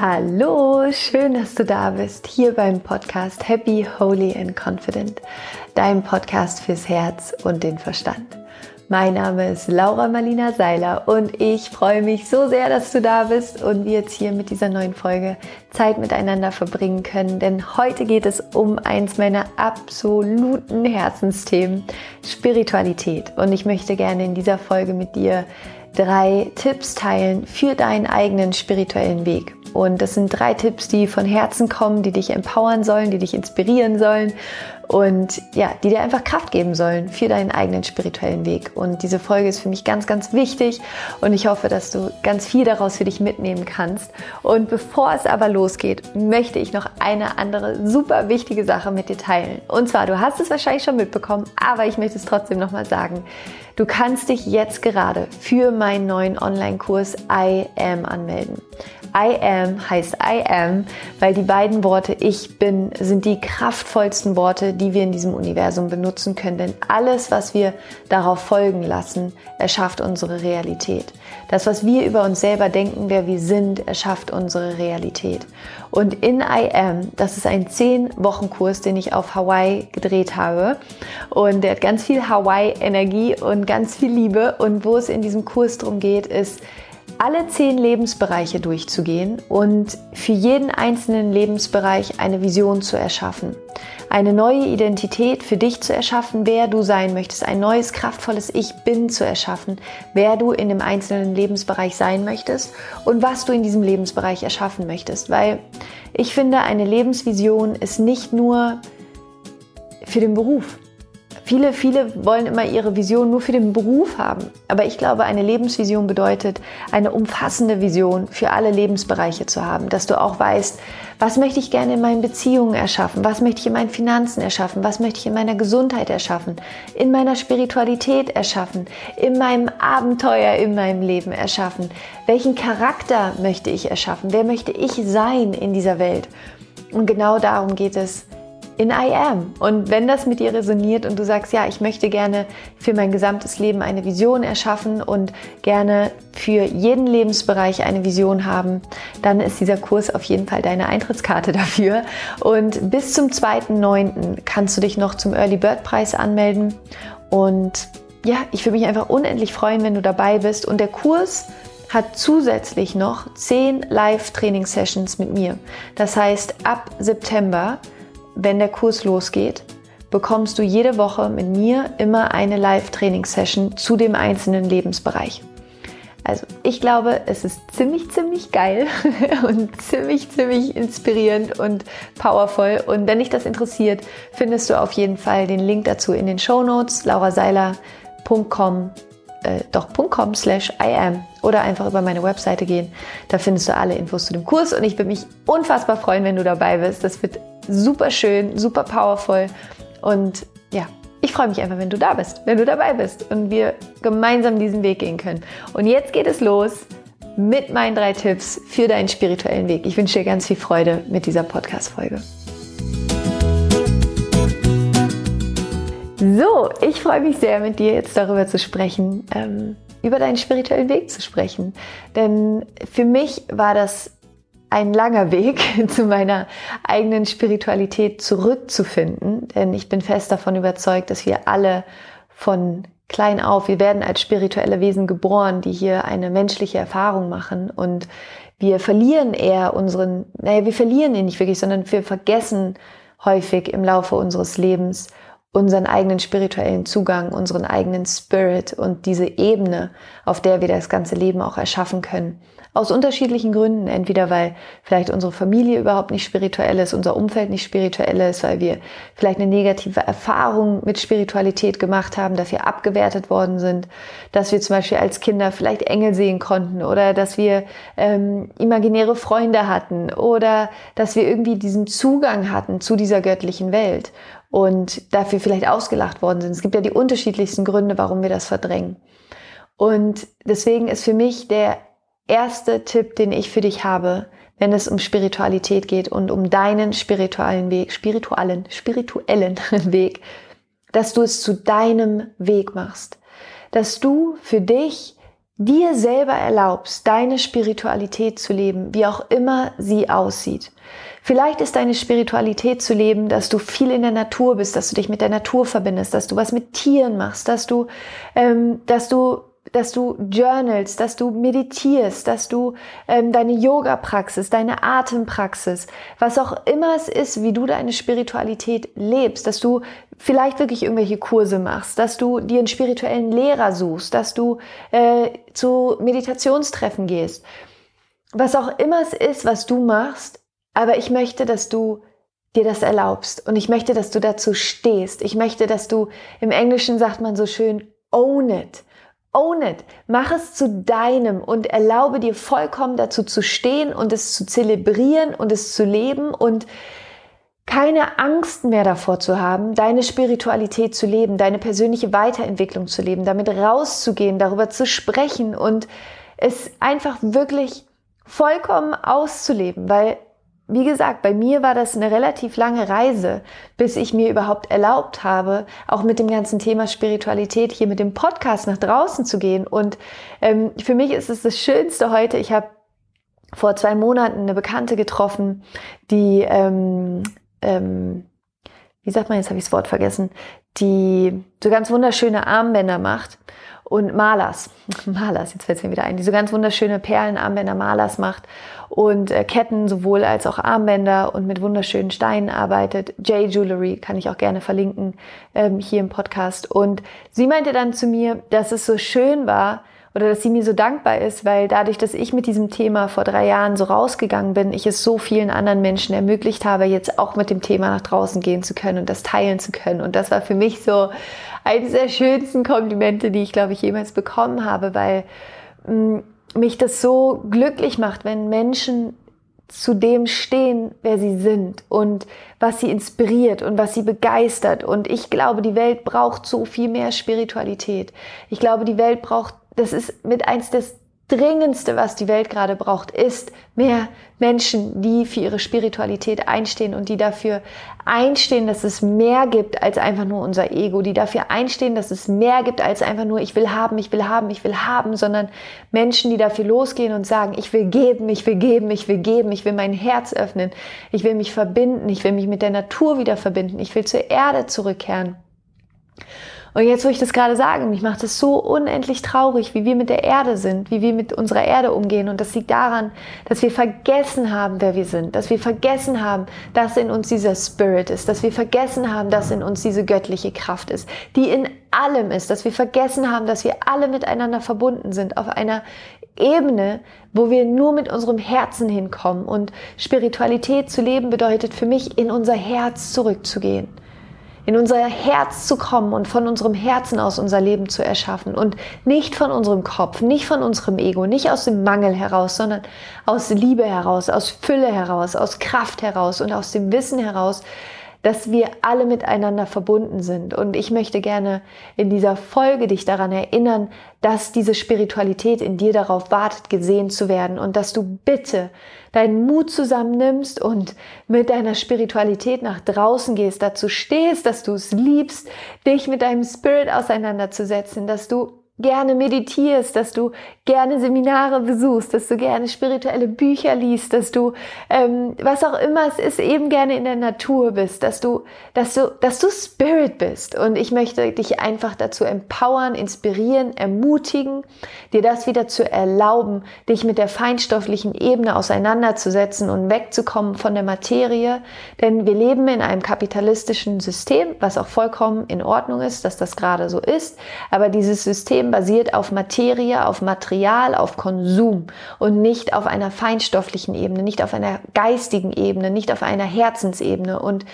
Hallo, schön, dass du da bist, hier beim Podcast Happy, Holy and Confident, dein Podcast fürs Herz und den Verstand. Mein Name ist Laura Marlina Seiler und ich freue mich so sehr, dass du da bist und wir jetzt hier mit dieser neuen Folge Zeit miteinander verbringen können, denn heute geht es um eins meiner absoluten Herzensthemen, Spiritualität. Und ich möchte gerne in dieser Folge mit dir drei Tipps teilen für deinen eigenen spirituellen Weg. Und das sind drei Tipps, die von Herzen kommen, die dich empowern sollen, die dich inspirieren sollen und ja, die dir einfach Kraft geben sollen für deinen eigenen spirituellen Weg. Und diese Folge ist für mich ganz, ganz wichtig und ich hoffe, dass du ganz viel daraus für dich mitnehmen kannst. Und bevor es aber losgeht, möchte ich noch eine andere super wichtige Sache mit dir teilen. Und zwar, du hast es wahrscheinlich schon mitbekommen, aber ich möchte es trotzdem nochmal sagen. Du kannst dich jetzt gerade für meinen neuen Online-Kurs I Am anmelden. I am heißt I am, weil die beiden Worte ich bin sind die kraftvollsten Worte, die wir in diesem Universum benutzen können. Denn alles, was wir darauf folgen lassen, erschafft unsere Realität. Das, was wir über uns selber denken, wer wir sind, erschafft unsere Realität. Und in I am, das ist ein 10-Wochen-Kurs, den ich auf Hawaii gedreht habe. Und der hat ganz viel Hawaii-Energie und ganz viel Liebe. Und wo es in diesem Kurs darum geht, ist, alle zehn Lebensbereiche durchzugehen und für jeden einzelnen Lebensbereich eine Vision zu erschaffen. Eine neue Identität für dich zu erschaffen, wer du sein möchtest, ein neues, kraftvolles Ich bin zu erschaffen, wer du in dem einzelnen Lebensbereich sein möchtest und was du in diesem Lebensbereich erschaffen möchtest. Weil ich finde, eine Lebensvision ist nicht nur für den Beruf. Viele, viele wollen immer ihre Vision nur für den Beruf haben. Aber ich glaube, eine Lebensvision bedeutet, eine umfassende Vision für alle Lebensbereiche zu haben. Dass du auch weißt, was möchte ich gerne in meinen Beziehungen erschaffen? Was möchte ich in meinen Finanzen erschaffen? Was möchte ich in meiner Gesundheit erschaffen? In meiner Spiritualität erschaffen? In meinem Abenteuer in meinem Leben erschaffen? Welchen Charakter möchte ich erschaffen? Wer möchte ich sein in dieser Welt? Und genau darum geht es in I am. Und wenn das mit dir resoniert und du sagst, ja, ich möchte gerne für mein gesamtes Leben eine Vision erschaffen und gerne für jeden Lebensbereich eine Vision haben, dann ist dieser Kurs auf jeden Fall deine Eintrittskarte dafür. Und bis zum 2.9. kannst du dich noch zum Early Bird Preis anmelden. Und ja, ich würde mich einfach unendlich freuen, wenn du dabei bist. Und der Kurs hat zusätzlich noch 10 Live-Training-Sessions mit mir. Das heißt, ab September wenn der Kurs losgeht, bekommst du jede Woche mit mir immer eine Live-Training-Session zu dem einzelnen Lebensbereich. Also ich glaube, es ist ziemlich, ziemlich geil und ziemlich, ziemlich inspirierend und powerful. Und wenn dich das interessiert, findest du auf jeden Fall den Link dazu in den Show Notes, lauraseiler.com, äh, doch .com slash am oder einfach über meine Webseite gehen. Da findest du alle Infos zu dem Kurs und ich würde mich unfassbar freuen, wenn du dabei bist. Das wird super schön, super powerful und ja, ich freue mich einfach, wenn du da bist, wenn du dabei bist und wir gemeinsam diesen Weg gehen können. Und jetzt geht es los mit meinen drei Tipps für deinen spirituellen Weg. Ich wünsche dir ganz viel Freude mit dieser Podcast-Folge. So, ich freue mich sehr, mit dir jetzt darüber zu sprechen, ähm, über deinen spirituellen Weg zu sprechen. Denn für mich war das ein langer Weg zu meiner eigenen Spiritualität zurückzufinden, denn ich bin fest davon überzeugt, dass wir alle von klein auf, wir werden als spirituelle Wesen geboren, die hier eine menschliche Erfahrung machen und wir verlieren eher unseren, naja, wir verlieren ihn nicht wirklich, sondern wir vergessen häufig im Laufe unseres Lebens unseren eigenen spirituellen Zugang, unseren eigenen Spirit und diese Ebene, auf der wir das ganze Leben auch erschaffen können. Aus unterschiedlichen Gründen. Entweder weil vielleicht unsere Familie überhaupt nicht spirituell ist, unser Umfeld nicht spirituell ist, weil wir vielleicht eine negative Erfahrung mit Spiritualität gemacht haben, dass wir abgewertet worden sind, dass wir zum Beispiel als Kinder vielleicht Engel sehen konnten oder dass wir ähm, imaginäre Freunde hatten oder dass wir irgendwie diesen Zugang hatten zu dieser göttlichen Welt und dafür vielleicht ausgelacht worden sind. Es gibt ja die unterschiedlichsten Gründe, warum wir das verdrängen. Und deswegen ist für mich der erste Tipp, den ich für dich habe, wenn es um Spiritualität geht und um deinen spirituellen Weg, spirituellen, spirituellen Weg, dass du es zu deinem Weg machst. Dass du für dich dir selber erlaubst, deine Spiritualität zu leben, wie auch immer sie aussieht. Vielleicht ist deine Spiritualität zu leben, dass du viel in der Natur bist, dass du dich mit der Natur verbindest, dass du was mit Tieren machst, dass du, ähm, dass du dass du journalst, dass du meditierst, dass du ähm, deine Yoga-Praxis, deine Atempraxis, was auch immer es ist, wie du deine Spiritualität lebst, dass du vielleicht wirklich irgendwelche Kurse machst, dass du dir einen spirituellen Lehrer suchst, dass du äh, zu Meditationstreffen gehst, was auch immer es ist, was du machst, aber ich möchte, dass du dir das erlaubst und ich möchte, dass du dazu stehst. Ich möchte, dass du im Englischen sagt man so schön own it. Own it. Mach es zu deinem und erlaube dir vollkommen dazu zu stehen und es zu zelebrieren und es zu leben und keine Angst mehr davor zu haben, deine Spiritualität zu leben, deine persönliche Weiterentwicklung zu leben, damit rauszugehen, darüber zu sprechen und es einfach wirklich vollkommen auszuleben, weil wie gesagt, bei mir war das eine relativ lange Reise, bis ich mir überhaupt erlaubt habe, auch mit dem ganzen Thema Spiritualität hier mit dem Podcast nach draußen zu gehen. Und ähm, für mich ist es das Schönste heute. Ich habe vor zwei Monaten eine Bekannte getroffen, die, ähm, ähm, wie sagt man, jetzt habe ich das Wort vergessen, die so ganz wunderschöne Armbänder macht und Malers, Malers, jetzt fällt es mir wieder ein, die so ganz wunderschöne Perlenarmbänder Malers macht und äh, Ketten sowohl als auch Armbänder und mit wunderschönen Steinen arbeitet. J Jewelry kann ich auch gerne verlinken ähm, hier im Podcast. Und sie meinte dann zu mir, dass es so schön war, oder dass sie mir so dankbar ist, weil dadurch, dass ich mit diesem Thema vor drei Jahren so rausgegangen bin, ich es so vielen anderen Menschen ermöglicht habe, jetzt auch mit dem Thema nach draußen gehen zu können und das teilen zu können. Und das war für mich so eines der schönsten Komplimente, die ich, glaube ich, jemals bekommen habe, weil mh, mm, mich das so glücklich macht, wenn Menschen zu dem stehen, wer sie sind und was sie inspiriert und was sie begeistert. Und ich glaube, die Welt braucht so viel mehr Spiritualität. Ich glaube, die Welt braucht, das ist mit eins des Dringendste, was die Welt gerade braucht, ist mehr Menschen, die für ihre Spiritualität einstehen und die dafür einstehen, dass es mehr gibt als einfach nur unser Ego, die dafür einstehen, dass es mehr gibt als einfach nur ich will haben, ich will haben, ich will haben, sondern Menschen, die dafür losgehen und sagen, ich will geben, ich will geben, ich will geben, ich will mein Herz öffnen, ich will mich verbinden, ich will mich mit der Natur wieder verbinden, ich will zur Erde zurückkehren. Und jetzt, wo ich das gerade sage, mich macht es so unendlich traurig, wie wir mit der Erde sind, wie wir mit unserer Erde umgehen. Und das liegt daran, dass wir vergessen haben, wer wir sind, dass wir vergessen haben, dass in uns dieser Spirit ist, dass wir vergessen haben, dass in uns diese göttliche Kraft ist, die in allem ist, dass wir vergessen haben, dass wir alle miteinander verbunden sind auf einer Ebene, wo wir nur mit unserem Herzen hinkommen. Und Spiritualität zu leben bedeutet für mich, in unser Herz zurückzugehen in unser Herz zu kommen und von unserem Herzen aus unser Leben zu erschaffen. Und nicht von unserem Kopf, nicht von unserem Ego, nicht aus dem Mangel heraus, sondern aus Liebe heraus, aus Fülle heraus, aus Kraft heraus und aus dem Wissen heraus, dass wir alle miteinander verbunden sind. Und ich möchte gerne in dieser Folge dich daran erinnern, dass diese Spiritualität in dir darauf wartet, gesehen zu werden. Und dass du bitte deinen Mut zusammennimmst und mit deiner Spiritualität nach draußen gehst, dazu stehst, dass du es liebst, dich mit deinem Spirit auseinanderzusetzen, dass du gerne meditierst, dass du gerne Seminare besuchst, dass du gerne spirituelle Bücher liest, dass du ähm, was auch immer es ist, eben gerne in der Natur bist, dass du, dass du, dass du Spirit bist. Und ich möchte dich einfach dazu empowern, inspirieren, ermutigen, dir das wieder zu erlauben, dich mit der feinstofflichen Ebene auseinanderzusetzen und wegzukommen von der Materie. Denn wir leben in einem kapitalistischen System, was auch vollkommen in Ordnung ist, dass das gerade so ist. Aber dieses System System basiert auf Materie, auf Material, auf Konsum und nicht auf einer feinstofflichen Ebene, nicht auf einer geistigen Ebene, nicht auf einer Herzensebene. Und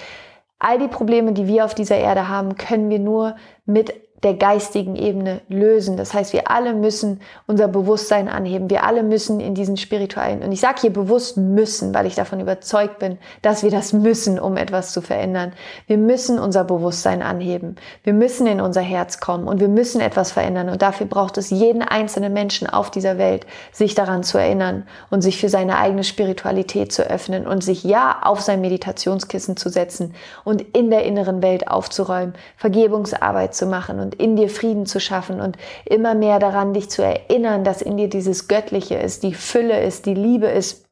all die Probleme, die wir auf dieser Erde haben, können wir nur mit der geistigen Ebene lösen. Das heißt, wir alle müssen unser Bewusstsein anheben. Wir alle müssen in diesen spirituellen, und ich sage hier bewusst müssen, weil ich davon überzeugt bin, dass wir das müssen, um etwas zu verändern. Wir müssen unser Bewusstsein anheben. Wir müssen in unser Herz kommen und wir müssen etwas verändern. Und dafür braucht es jeden einzelnen Menschen auf dieser Welt, sich daran zu erinnern und sich für seine eigene Spiritualität zu öffnen und sich ja auf sein Meditationskissen zu setzen und in der inneren Welt aufzuräumen, Vergebungsarbeit zu machen und und in dir Frieden zu schaffen und immer mehr daran, dich zu erinnern, dass in dir dieses Göttliche ist, die Fülle ist, die Liebe ist,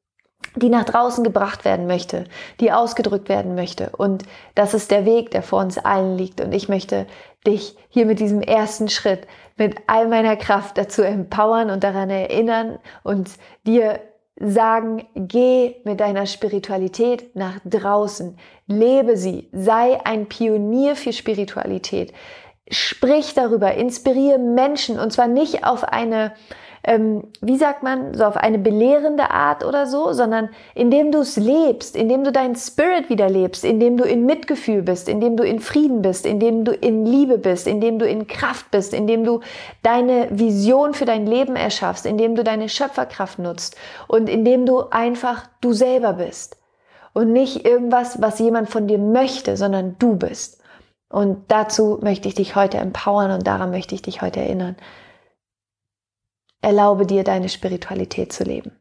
die nach draußen gebracht werden möchte, die ausgedrückt werden möchte. Und das ist der Weg, der vor uns allen liegt. Und ich möchte dich hier mit diesem ersten Schritt mit all meiner Kraft dazu empowern und daran erinnern und dir sagen, geh mit deiner Spiritualität nach draußen, lebe sie, sei ein Pionier für Spiritualität, sprich darüber, inspiriere Menschen und zwar nicht auf eine ähm, wie sagt man, so auf eine belehrende Art oder so, sondern indem du es lebst, indem du deinen Spirit wieder lebst, indem du in Mitgefühl bist, indem du in Frieden bist, indem du in Liebe bist, indem du in Kraft bist, indem du deine Vision für dein Leben erschaffst, indem du deine Schöpferkraft nutzt und indem du einfach du selber bist und nicht irgendwas, was jemand von dir möchte, sondern du bist. Und dazu möchte ich dich heute empowern und daran möchte ich dich heute erinnern. Erlaube dir, deine Spiritualität zu leben.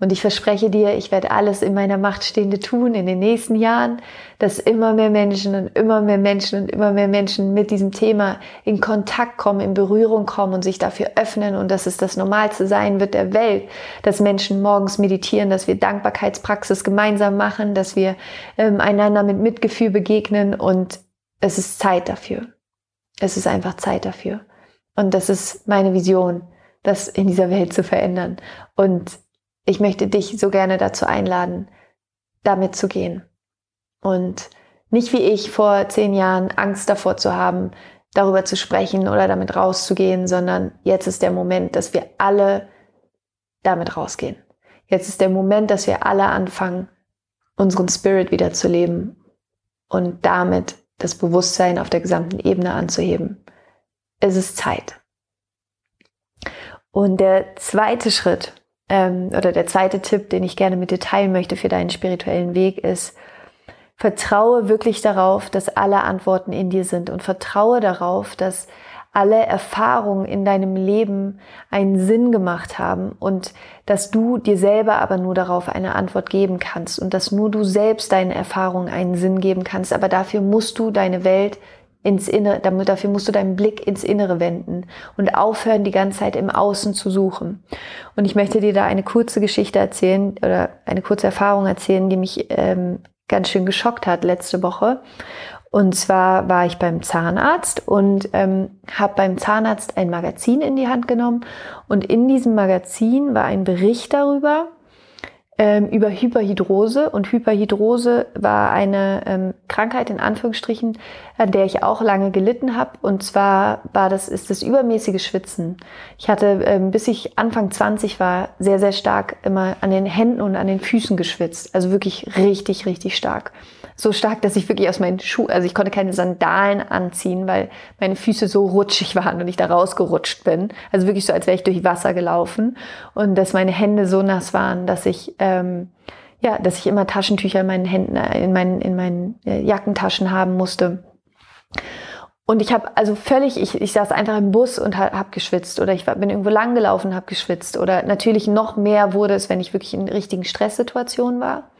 Und ich verspreche dir, ich werde alles in meiner Macht Stehende tun in den nächsten Jahren, dass immer mehr Menschen und immer mehr Menschen und immer mehr Menschen mit diesem Thema in Kontakt kommen, in Berührung kommen und sich dafür öffnen und dass es das Normalste sein wird der Welt, dass Menschen morgens meditieren, dass wir Dankbarkeitspraxis gemeinsam machen, dass wir ähm, einander mit Mitgefühl begegnen und es ist Zeit dafür. Es ist einfach Zeit dafür. Und das ist meine Vision, das in dieser Welt zu verändern. Und ich möchte dich so gerne dazu einladen, damit zu gehen. Und nicht wie ich vor zehn Jahren Angst davor zu haben, darüber zu sprechen oder damit rauszugehen, sondern jetzt ist der Moment, dass wir alle damit rausgehen. Jetzt ist der Moment, dass wir alle anfangen, unseren Spirit wieder zu leben und damit das Bewusstsein auf der gesamten Ebene anzuheben es ist Zeit. Und der zweite Schritt ähm, oder der zweite Tipp, den ich gerne mit dir teilen möchte für deinen spirituellen Weg, ist, vertraue wirklich darauf, dass alle Antworten in dir sind und vertraue darauf, dass alle Erfahrungen in deinem Leben einen Sinn gemacht haben und dass du dir selber aber nur darauf eine Antwort geben kannst und dass nur du selbst deinen Erfahrungen einen Sinn geben kannst. Aber dafür musst du deine Welt ins Innere, dafür musst du deinen Blick ins Innere wenden und aufhören, die ganze Zeit im Außen zu suchen. Und ich möchte dir da eine kurze Geschichte erzählen oder eine kurze Erfahrung erzählen, die mich ähm, ganz schön geschockt hat letzte Woche. Und zwar war ich beim Zahnarzt und ähm, habe beim Zahnarzt ein Magazin in die Hand genommen. Und in diesem Magazin war ein Bericht darüber, ähm, über Hyperhidrose. Und Hyperhidrose war eine ähm, Krankheit in Anführungsstrichen, an der ich auch lange gelitten habe. Und zwar war das, ist das übermäßige Schwitzen. Ich hatte, ähm, bis ich Anfang 20 war, sehr, sehr stark immer an den Händen und an den Füßen geschwitzt. Also wirklich richtig, richtig stark so stark, dass ich wirklich aus meinen Schuhen, also ich konnte keine Sandalen anziehen, weil meine Füße so rutschig waren und ich da rausgerutscht bin. Also wirklich so, als wäre ich durch Wasser gelaufen und dass meine Hände so nass waren, dass ich ähm, ja, dass ich immer Taschentücher in meinen Händen, äh, in meinen in meinen äh, Jackentaschen haben musste. Und ich habe also völlig, ich, ich saß einfach im Bus und habe hab geschwitzt oder ich bin irgendwo lang gelaufen, habe geschwitzt oder natürlich noch mehr wurde es, wenn ich wirklich in richtigen Stresssituationen war.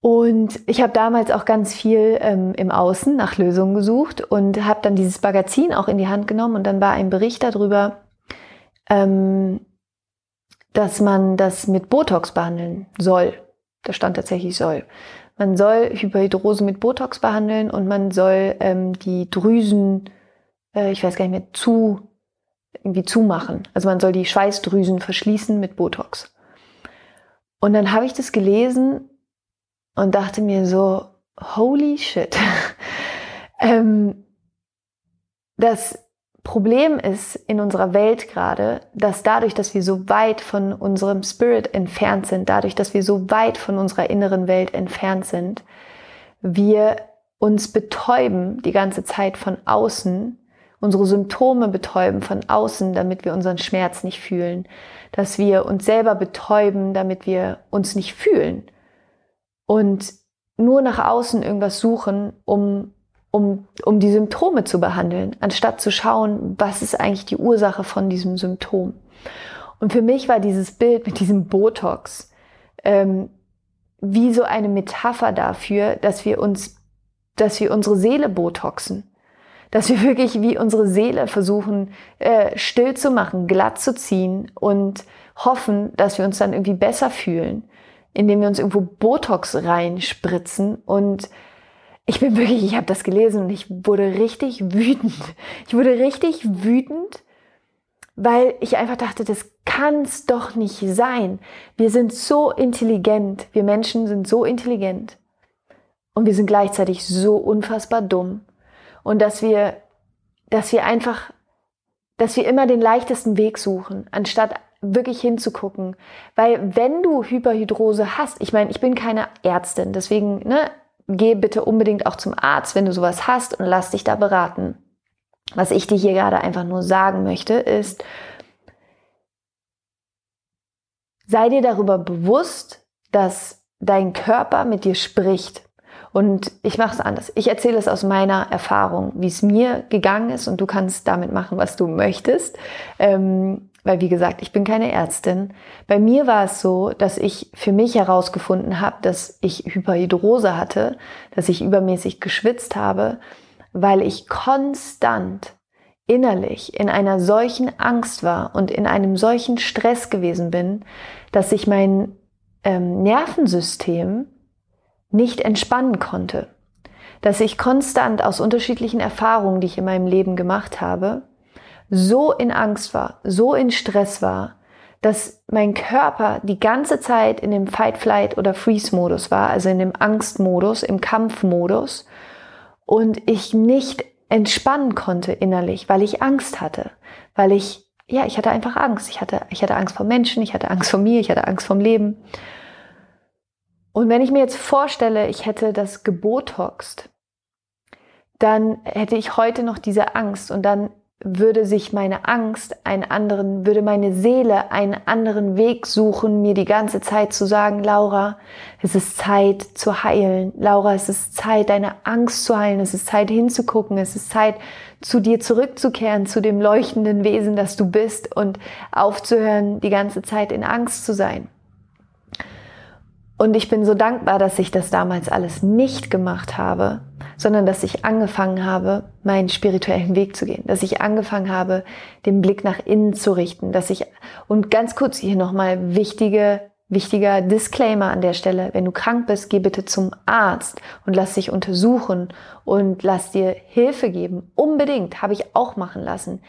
Und ich habe damals auch ganz viel ähm, im Außen nach Lösungen gesucht und habe dann dieses Magazin auch in die Hand genommen und dann war ein Bericht darüber, ähm, dass man das mit Botox behandeln soll. Da stand tatsächlich soll. Man soll Hyperhidrose mit Botox behandeln und man soll ähm, die Drüsen, äh, ich weiß gar nicht mehr, zu irgendwie zumachen. Also man soll die Schweißdrüsen verschließen mit Botox. Und dann habe ich das gelesen und dachte mir so, holy shit. ähm, das Problem ist in unserer Welt gerade, dass dadurch, dass wir so weit von unserem Spirit entfernt sind, dadurch, dass wir so weit von unserer inneren Welt entfernt sind, wir uns betäuben die ganze Zeit von außen, unsere Symptome betäuben von außen, damit wir unseren Schmerz nicht fühlen, dass wir uns selber betäuben, damit wir uns nicht fühlen und nur nach außen irgendwas suchen, um, um, um die Symptome zu behandeln, anstatt zu schauen, was ist eigentlich die Ursache von diesem Symptom. Und für mich war dieses Bild mit diesem Botox ähm, wie so eine Metapher dafür, dass wir uns, dass wir unsere Seele botoxen. dass wir wirklich wie unsere Seele versuchen, äh, still zu machen, glatt zu ziehen und hoffen, dass wir uns dann irgendwie besser fühlen, indem wir uns irgendwo Botox reinspritzen. Und ich bin wirklich, ich habe das gelesen und ich wurde richtig wütend. Ich wurde richtig wütend, weil ich einfach dachte, das kann es doch nicht sein. Wir sind so intelligent, wir Menschen sind so intelligent und wir sind gleichzeitig so unfassbar dumm und dass wir, dass wir einfach, dass wir immer den leichtesten Weg suchen, anstatt wirklich hinzugucken. Weil wenn du Hyperhydrose hast, ich meine, ich bin keine Ärztin, deswegen ne, geh bitte unbedingt auch zum Arzt, wenn du sowas hast und lass dich da beraten. Was ich dir hier gerade einfach nur sagen möchte, ist, sei dir darüber bewusst, dass dein Körper mit dir spricht. Und ich mache es anders. Ich erzähle es aus meiner Erfahrung, wie es mir gegangen ist und du kannst damit machen, was du möchtest. Ähm, weil, wie gesagt, ich bin keine Ärztin. Bei mir war es so, dass ich für mich herausgefunden habe, dass ich Hyperhidrose hatte, dass ich übermäßig geschwitzt habe, weil ich konstant innerlich in einer solchen Angst war und in einem solchen Stress gewesen bin, dass ich mein ähm, Nervensystem nicht entspannen konnte. Dass ich konstant aus unterschiedlichen Erfahrungen, die ich in meinem Leben gemacht habe, so in Angst war, so in Stress war, dass mein Körper die ganze Zeit in dem Fight, Flight oder Freeze-Modus war, also in dem Angstmodus, im Kampfmodus und ich nicht entspannen konnte innerlich, weil ich Angst hatte, weil ich, ja, ich hatte einfach Angst. Ich hatte, ich hatte Angst vor Menschen, ich hatte Angst vor mir, ich hatte Angst vom Leben. Und wenn ich mir jetzt vorstelle, ich hätte das gebotoxt, dann hätte ich heute noch diese Angst und dann würde sich meine Angst einen anderen, würde meine Seele einen anderen Weg suchen, mir die ganze Zeit zu sagen, Laura, es ist Zeit zu heilen. Laura, es ist Zeit, deine Angst zu heilen. Es ist Zeit hinzugucken. Es ist Zeit, zu dir zurückzukehren, zu dem leuchtenden Wesen, das du bist und aufzuhören, die ganze Zeit in Angst zu sein. Und ich bin so dankbar, dass ich das damals alles nicht gemacht habe, sondern dass ich angefangen habe, meinen spirituellen Weg zu gehen, dass ich angefangen habe, den Blick nach innen zu richten, dass ich, und ganz kurz hier nochmal wichtige, wichtiger Disclaimer an der Stelle, wenn du krank bist, geh bitte zum Arzt und lass dich untersuchen und lass dir Hilfe geben. Unbedingt, habe ich auch machen lassen.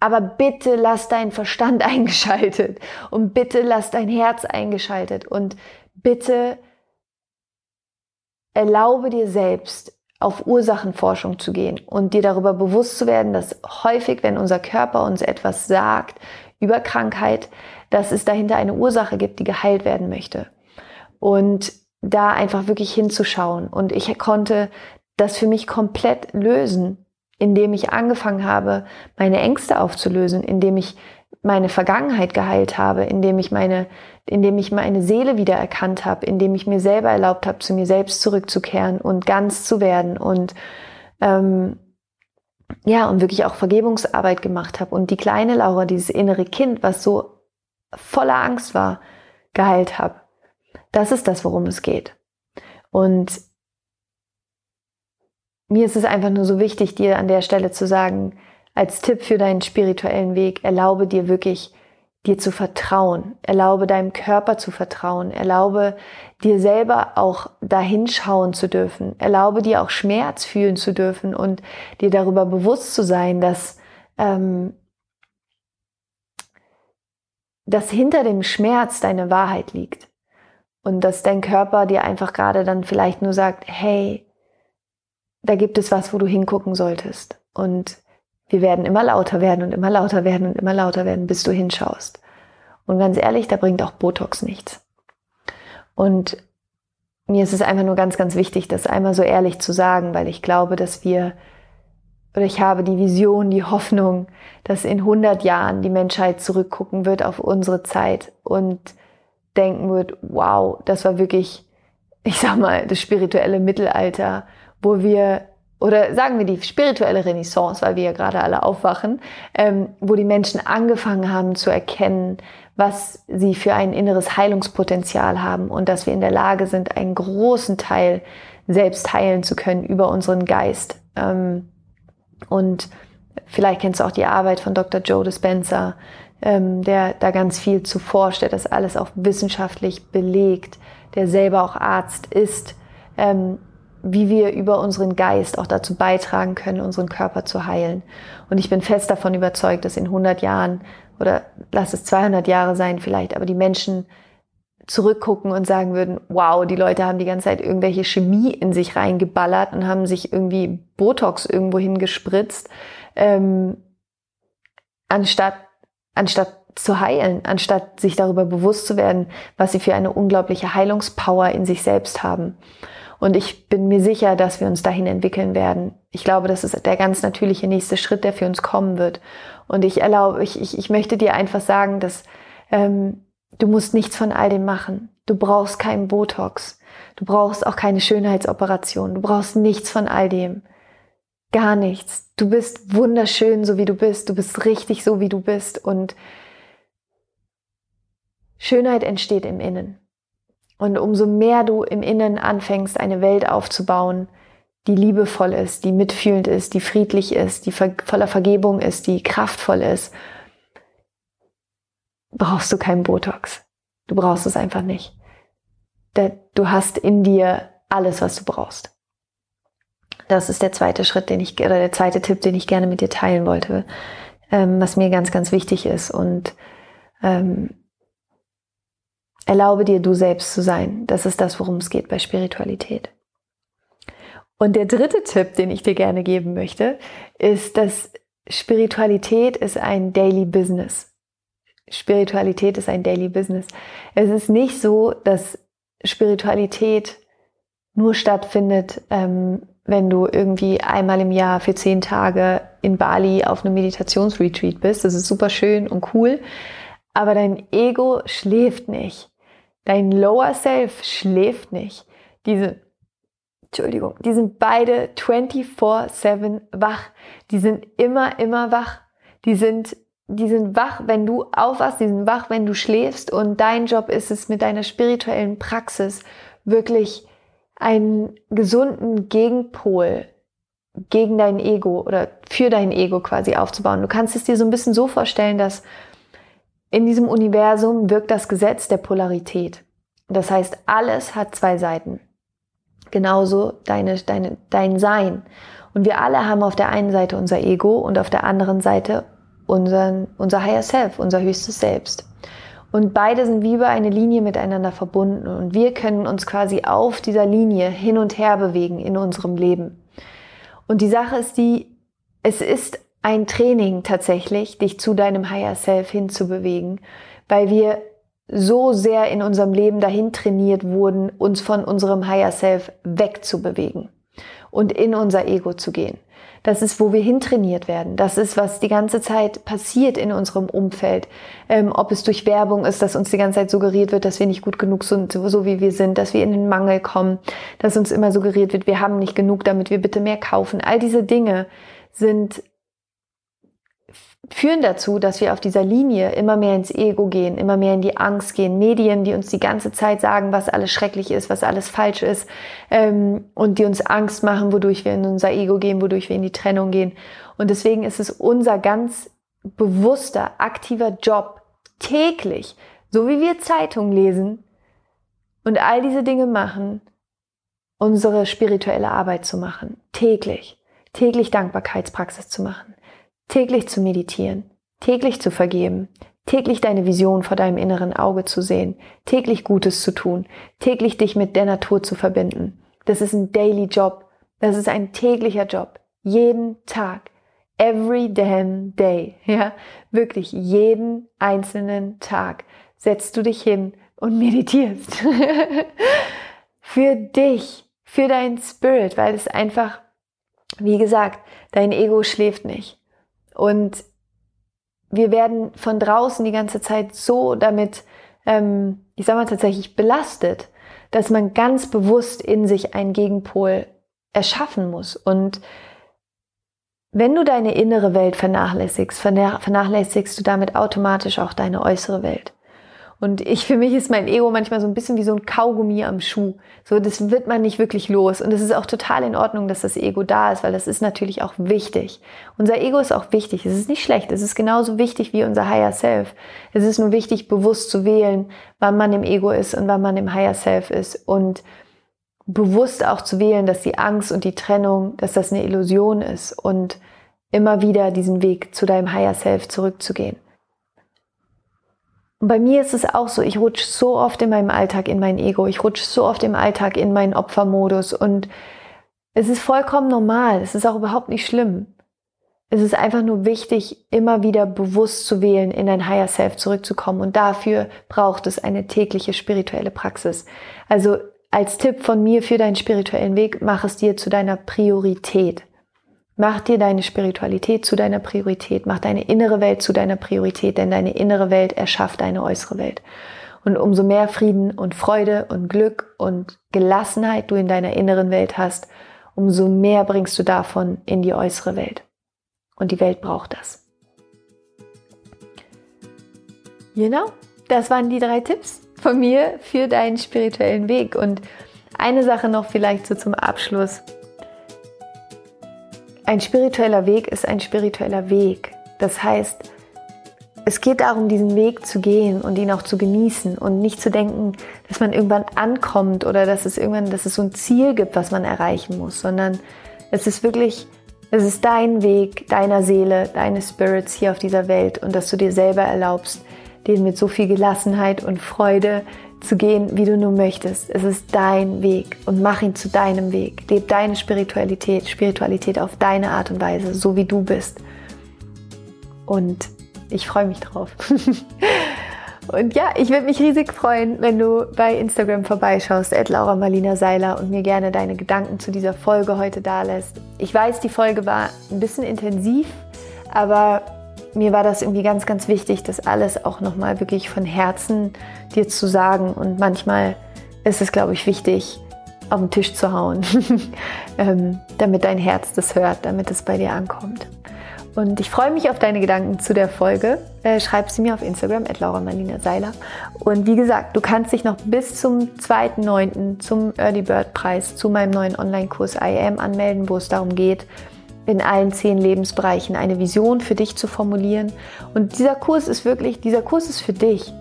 Aber bitte lass deinen Verstand eingeschaltet und bitte lass dein Herz eingeschaltet und bitte erlaube dir selbst, auf Ursachenforschung zu gehen und dir darüber bewusst zu werden, dass häufig, wenn unser Körper uns etwas sagt über Krankheit, dass es dahinter eine Ursache gibt, die geheilt werden möchte. Und da einfach wirklich hinzuschauen. Und ich konnte das für mich komplett lösen, indem ich angefangen habe, meine Ängste aufzulösen, indem ich meine Vergangenheit geheilt habe, indem ich meine, indem ich meine Seele wieder erkannt habe, indem ich mir selber erlaubt habe, zu mir selbst zurückzukehren und ganz zu werden und ähm, ja und wirklich auch Vergebungsarbeit gemacht habe und die kleine Laura, dieses innere Kind, was so voller Angst war, geheilt habe. Das ist das, worum es geht. Und mir ist es einfach nur so wichtig, dir an der Stelle zu sagen, als Tipp für deinen spirituellen Weg, erlaube dir wirklich, dir zu vertrauen. Erlaube deinem Körper zu vertrauen. Erlaube dir selber auch dahinschauen zu dürfen. Erlaube dir auch Schmerz fühlen zu dürfen und dir darüber bewusst zu sein, dass, ähm, dass hinter dem Schmerz deine Wahrheit liegt. Und dass dein Körper dir einfach gerade dann vielleicht nur sagt, hey, da gibt es was, wo du hingucken solltest. Und wir werden immer lauter werden und immer lauter werden und immer lauter werden, bis du hinschaust. Und ganz ehrlich, da bringt auch Botox nichts. Und mir ist es einfach nur ganz, ganz wichtig, das einmal so ehrlich zu sagen, weil ich glaube, dass wir, oder ich habe die Vision, die Hoffnung, dass in 100 Jahren die Menschheit zurückgucken wird auf unsere Zeit und denken wird, wow, das war wirklich, ich sag mal, das spirituelle Mittelalter, wo wir oder sagen wir die spirituelle Renaissance, weil wir ja gerade alle aufwachen, ähm, wo die Menschen angefangen haben zu erkennen, was sie für ein inneres Heilungspotenzial haben und dass wir in der Lage sind, einen großen Teil selbst heilen zu können über unseren Geist. Ähm, Und vielleicht kennst du auch die Arbeit von Dr. Joe Dispenza, ähm, der da ganz viel zu forscht, der das alles auch wissenschaftlich belegt, der selber auch Arzt ist, ähm, wie wir über unseren Geist auch dazu beitragen können, unseren Körper zu heilen. Und ich bin fest davon überzeugt, dass in 100 Jahren oder lass es 200 Jahre sein vielleicht, aber die Menschen zurückgucken und sagen würden, wow, die Leute haben die ganze Zeit irgendwelche Chemie in sich reingeballert und haben sich irgendwie Botox irgendwo hingespritzt, ähm, anstatt, anstatt zu heilen, anstatt sich darüber bewusst zu werden, was sie für eine unglaubliche Heilungspower in sich selbst haben. Und ich bin mir sicher, dass wir uns dahin entwickeln werden. Ich glaube, das ist der ganz natürliche nächste Schritt, der für uns kommen wird. Und ich erlaube, ich, ich, ich möchte dir einfach sagen, dass ähm, du musst nichts von all dem machen. Du brauchst keinen Botox. Du brauchst auch keine Schönheitsoperation. Du brauchst nichts von all dem. Gar nichts. Du bist wunderschön, so wie du bist. Du bist richtig, so wie du bist. Und Schönheit entsteht im Innen. Und umso mehr du im Innen anfängst, eine Welt aufzubauen, die liebevoll ist, die mitfühlend ist, die friedlich ist, die voller Vergebung ist, die kraftvoll ist, brauchst du keinen Botox. Du brauchst es einfach nicht. Du hast in dir alles, was du brauchst. Das ist der zweite Schritt, den ich, oder der zweite Tipp, den ich gerne mit dir teilen wollte, ähm, was mir ganz, ganz wichtig ist. Und ähm, Erlaube dir, du selbst zu sein. Das ist das, worum es geht bei Spiritualität. Und der dritte Tipp, den ich dir gerne geben möchte, ist, dass Spiritualität ist ein Daily Business. Spiritualität ist ein Daily Business. Es ist nicht so, dass Spiritualität nur stattfindet, ähm, wenn du irgendwie einmal im Jahr für zehn Tage in Bali auf einem Meditationsretreat bist. Das ist super schön und cool. Aber dein Ego schläft nicht. Dein Lower Self schläft nicht. Diese, Entschuldigung, die sind beide 24-7 wach. Die sind immer, immer wach. Die sind, die sind wach, wenn du aufwachst, die sind wach, wenn du schläfst. Und dein Job ist es, mit deiner spirituellen Praxis wirklich einen gesunden Gegenpol gegen dein Ego oder für dein Ego quasi aufzubauen. Du kannst es dir so ein bisschen so vorstellen, dass in diesem Universum wirkt das Gesetz der Polarität. Das heißt, alles hat zwei Seiten. Genauso deine, deine, dein Sein. Und wir alle haben auf der einen Seite unser Ego und auf der anderen Seite unseren, unser Higher Self, unser höchstes Selbst. Und beide sind wie über eine Linie miteinander verbunden. Und wir können uns quasi auf dieser Linie hin und her bewegen in unserem Leben. Und die Sache ist die, es ist ein Training tatsächlich, dich zu deinem Higher Self hinzubewegen, weil wir so sehr in unserem Leben dahin trainiert wurden, uns von unserem Higher Self wegzubewegen und in unser Ego zu gehen. Das ist, wo wir hintrainiert werden. Das ist, was die ganze Zeit passiert in unserem Umfeld. Ähm, ob es durch Werbung ist, dass uns die ganze Zeit suggeriert wird, dass wir nicht gut genug sind, so wie wir sind, dass wir in den Mangel kommen, dass uns immer suggeriert wird, wir haben nicht genug, damit wir bitte mehr kaufen. All diese Dinge sind führen dazu, dass wir auf dieser Linie immer mehr ins Ego gehen, immer mehr in die Angst gehen. Medien, die uns die ganze Zeit sagen, was alles schrecklich ist, was alles falsch ist ähm, und die uns Angst machen, wodurch wir in unser Ego gehen, wodurch wir in die Trennung gehen. Und deswegen ist es unser ganz bewusster, aktiver Job, täglich, so wie wir Zeitung lesen und all diese Dinge machen, unsere spirituelle Arbeit zu machen. Täglich. Täglich Dankbarkeitspraxis zu machen täglich zu meditieren, täglich zu vergeben, täglich deine Vision vor deinem inneren Auge zu sehen, täglich Gutes zu tun, täglich dich mit der Natur zu verbinden. Das ist ein Daily Job. Das ist ein täglicher Job. Jeden Tag. Every damn day. Ja, wirklich jeden einzelnen Tag setzt du dich hin und meditierst. für dich, für dein Spirit, weil es einfach, wie gesagt, dein Ego schläft nicht. Und wir werden von draußen die ganze Zeit so damit, ähm, ich sag mal tatsächlich, belastet, dass man ganz bewusst in sich einen Gegenpol erschaffen muss. Und wenn du deine innere Welt vernachlässigst, vernachlässigst du damit automatisch auch deine äußere Welt. Und ich, für mich ist mein Ego manchmal so ein bisschen wie so ein Kaugummi am Schuh. So, das wird man nicht wirklich los. Und es ist auch total in Ordnung, dass das Ego da ist, weil das ist natürlich auch wichtig. Unser Ego ist auch wichtig. Es ist nicht schlecht. Es ist genauso wichtig wie unser Higher Self. Es ist nur wichtig, bewusst zu wählen, wann man im Ego ist und wann man im Higher Self ist. Und bewusst auch zu wählen, dass die Angst und die Trennung, dass das eine Illusion ist und immer wieder diesen Weg zu deinem Higher Self zurückzugehen. Bei mir ist es auch so, ich rutsche so oft in meinem Alltag in mein Ego, ich rutsche so oft im Alltag in meinen Opfermodus und es ist vollkommen normal, es ist auch überhaupt nicht schlimm. Es ist einfach nur wichtig, immer wieder bewusst zu wählen, in dein Higher Self zurückzukommen und dafür braucht es eine tägliche spirituelle Praxis. Also als Tipp von mir für deinen spirituellen Weg, mach es dir zu deiner Priorität. Mach dir deine Spiritualität zu deiner Priorität, mach deine innere Welt zu deiner Priorität, denn deine innere Welt erschafft deine äußere Welt. Und umso mehr Frieden und Freude und Glück und Gelassenheit du in deiner inneren Welt hast, umso mehr bringst du davon in die äußere Welt. Und die Welt braucht das. Genau, das waren die drei Tipps von mir für deinen spirituellen Weg. Und eine Sache noch vielleicht so zum Abschluss. Ein spiritueller Weg ist ein spiritueller Weg. Das heißt, es geht darum, diesen Weg zu gehen und ihn auch zu genießen und nicht zu denken, dass man irgendwann ankommt oder dass es irgendwann, dass es so ein Ziel gibt, was man erreichen muss, sondern es ist wirklich, es ist dein Weg, deiner Seele, deines Spirits hier auf dieser Welt und dass du dir selber erlaubst, den mit so viel Gelassenheit und Freude zu gehen, wie du nur möchtest. Es ist dein Weg und mach ihn zu deinem Weg. Leb deine Spiritualität, Spiritualität auf deine Art und Weise, so wie du bist. Und ich freue mich drauf. und ja, ich würde mich riesig freuen, wenn du bei Instagram vorbeischaust, at Laura Marlina Seiler und mir gerne deine Gedanken zu dieser Folge heute dalässt. Ich weiß, die Folge war ein bisschen intensiv, aber mir war das irgendwie ganz, ganz wichtig, das alles auch nochmal wirklich von Herzen dir zu sagen. Und manchmal ist es, glaube ich, wichtig, auf den Tisch zu hauen, ähm, damit dein Herz das hört, damit es bei dir ankommt. Und ich freue mich auf deine Gedanken zu der Folge. Äh, schreib sie mir auf Instagram, at Laura Marlina Seiler. Und wie gesagt, du kannst dich noch bis zum 2.9. zum Early Bird Preis zu meinem neuen Online-Kurs IAM anmelden, wo es darum geht, in allen zehn Lebensbereichen eine Vision für dich zu formulieren. Und dieser Kurs ist wirklich, dieser Kurs ist für dich.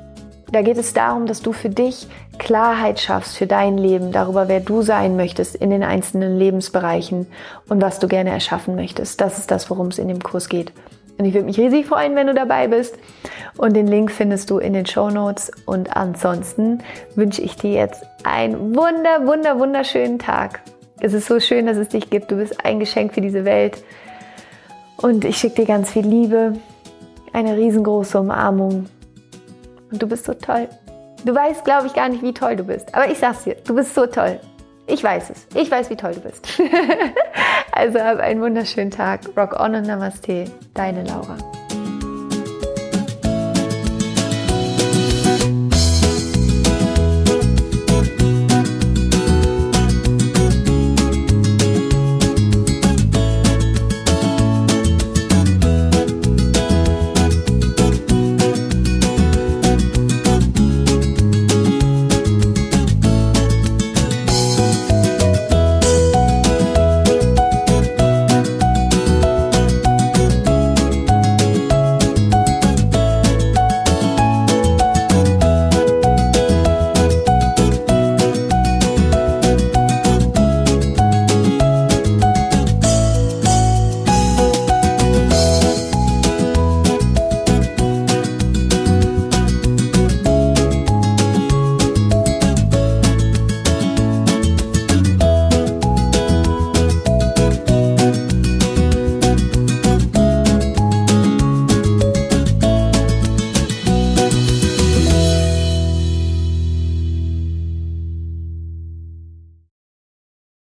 Da geht es darum, dass du für dich Klarheit schaffst für dein Leben, darüber, wer du sein möchtest in den einzelnen Lebensbereichen und was du gerne erschaffen möchtest. Das ist das, worum es in dem Kurs geht. Und ich würde mich riesig freuen, wenn du dabei bist. Und den Link findest du in den Show Notes. Und ansonsten wünsche ich dir jetzt einen wunder, wunder, wunderschönen Tag. Es ist so schön, dass es dich gibt. Du bist ein Geschenk für diese Welt. Und ich schicke dir ganz viel Liebe, eine riesengroße Umarmung. Und du bist so toll. Du weißt, glaube ich, gar nicht, wie toll du bist. Aber ich sag's dir, du bist so toll. Ich weiß es. Ich weiß, wie toll du bist. also hab einen wunderschönen Tag. Rock on und Namaste. Deine Laura.